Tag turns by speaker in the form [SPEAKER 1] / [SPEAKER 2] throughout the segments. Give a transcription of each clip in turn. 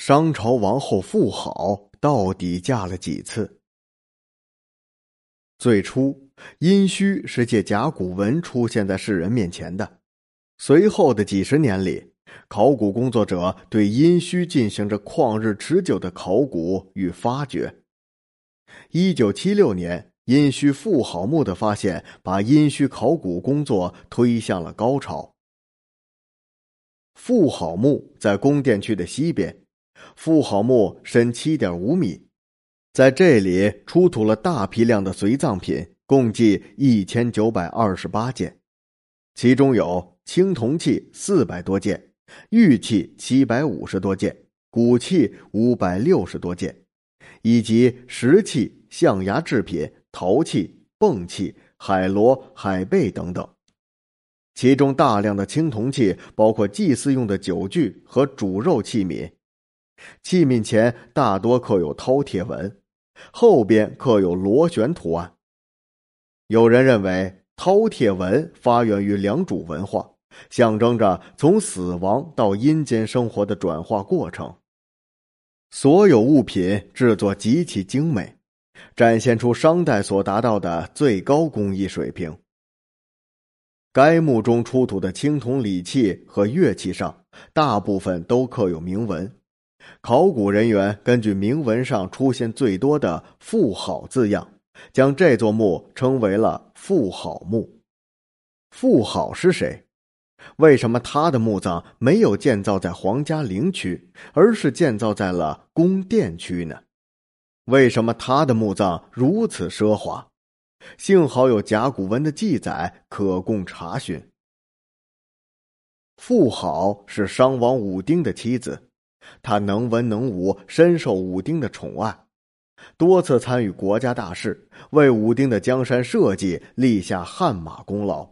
[SPEAKER 1] 商朝王后妇好到底嫁了几次？最初，殷墟是借甲骨文出现在世人面前的。随后的几十年里，考古工作者对殷墟进行着旷日持久的考古与发掘。一九七六年，殷墟妇好墓的发现，把殷墟考古工作推向了高潮。妇好墓在宫殿区的西边。妇好墓深七点五米，在这里出土了大批量的随葬品，共计一千九百二十八件，其中有青铜器四百多件，玉器七百五十多件，骨器五百六十多件，以及石器、象牙制品、陶器、蚌器、海螺、海贝等等。其中大量的青铜器包括祭祀用的酒具和煮肉器皿。器皿前大多刻有饕餮纹，后边刻有螺旋图案。有人认为饕餮纹发源于良渚文化，象征着从死亡到阴间生活的转化过程。所有物品制作极其精美，展现出商代所达到的最高工艺水平。该墓中出土的青铜礼器和乐器上，大部分都刻有铭文。考古人员根据铭文上出现最多的“妇好”字样，将这座墓称为了“妇好墓”。妇好是谁？为什么他的墓葬没有建造在皇家陵区，而是建造在了宫殿区呢？为什么他的墓葬如此奢华？幸好有甲骨文的记载可供查询。妇好是商王武丁的妻子。他能文能武，深受武丁的宠爱，多次参与国家大事，为武丁的江山社稷立下汗马功劳。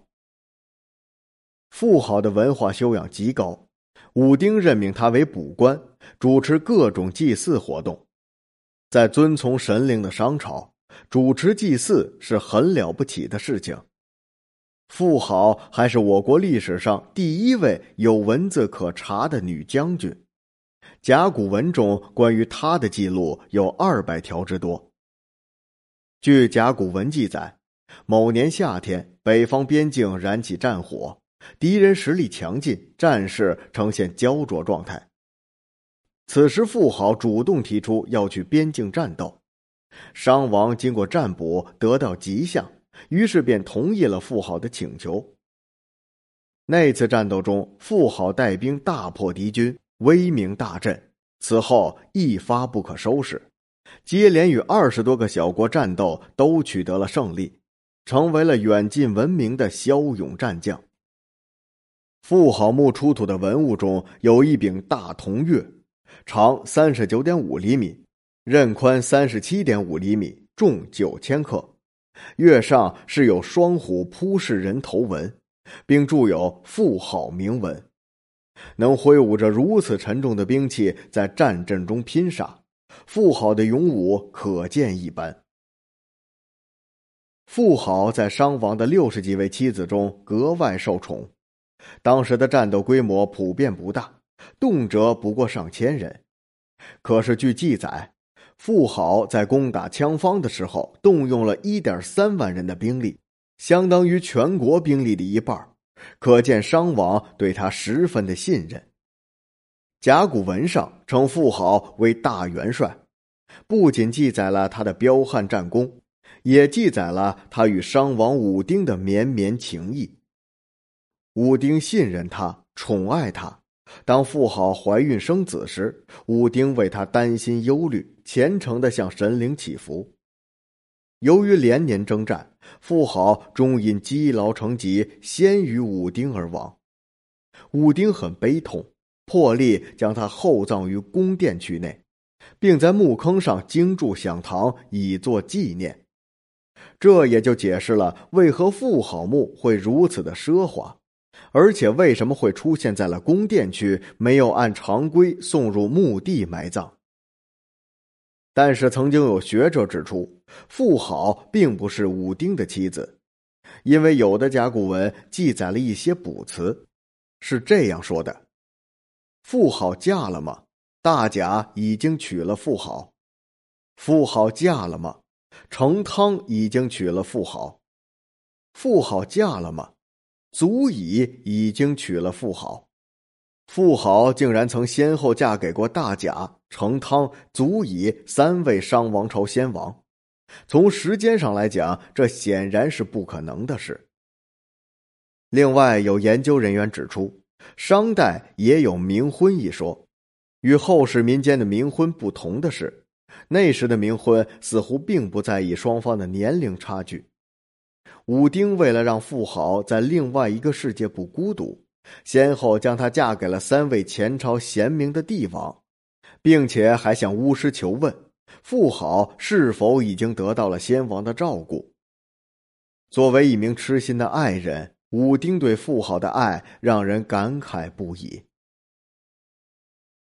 [SPEAKER 1] 妇好的文化修养极高，武丁任命他为卜官，主持各种祭祀活动。在遵从神灵的商朝，主持祭祀是很了不起的事情。妇好还是我国历史上第一位有文字可查的女将军。甲骨文中关于他的记录有二百条之多。据甲骨文记载，某年夏天，北方边境燃起战火，敌人实力强劲，战事呈现焦灼状态。此时，妇好主动提出要去边境战斗。商王经过占卜，得到吉象，于是便同意了妇好的请求。那次战斗中，妇好带兵大破敌军。威名大振，此后一发不可收拾，接连与二十多个小国战斗，都取得了胜利，成为了远近闻名的骁勇战将。妇好墓出土的文物中有一柄大铜钺，长三十九点五厘米，刃宽三十七点五厘米，重九千克，钺上是有双虎扑视人头纹，并铸有“妇好”铭文。能挥舞着如此沉重的兵器在战阵中拼杀，妇好的勇武可见一斑。妇好在伤亡的六十几位妻子中格外受宠，当时的战斗规模普遍不大，动辄不过上千人。可是据记载，妇好在攻打羌方的时候，动用了一点三万人的兵力，相当于全国兵力的一半。可见商王对他十分的信任。甲骨文上称妇好为大元帅，不仅记载了他的彪悍战功，也记载了他与商王武丁的绵绵情谊。武丁信任他，宠爱他。当妇好怀孕生子时，武丁为他担心忧虑，虔诚的向神灵祈福。由于连年征战，妇好终因积劳成疾，先于武丁而亡。武丁很悲痛，破例将他厚葬于宫殿区内，并在墓坑上精筑享堂，以作纪念。这也就解释了为何妇好墓会如此的奢华，而且为什么会出现在了宫殿区，没有按常规送入墓地埋葬。但是，曾经有学者指出，妇好并不是武丁的妻子，因为有的甲骨文记载了一些卜辞，是这样说的：“妇好嫁了吗？大贾已经娶了妇好，妇好嫁了吗？成汤已经娶了妇好，妇好嫁了吗？祖乙已经娶了妇好，妇好竟然曾先后嫁给过大贾、成汤、足以三位商王朝先王。从时间上来讲，这显然是不可能的事。另外，有研究人员指出，商代也有冥婚一说。与后世民间的冥婚不同的是，那时的冥婚似乎并不在意双方的年龄差距。武丁为了让妇好在另外一个世界不孤独，先后将她嫁给了三位前朝贤明的帝王，并且还向巫师求问。富豪是否已经得到了先王的照顾？作为一名痴心的爱人，武丁对富豪的爱让人感慨不已。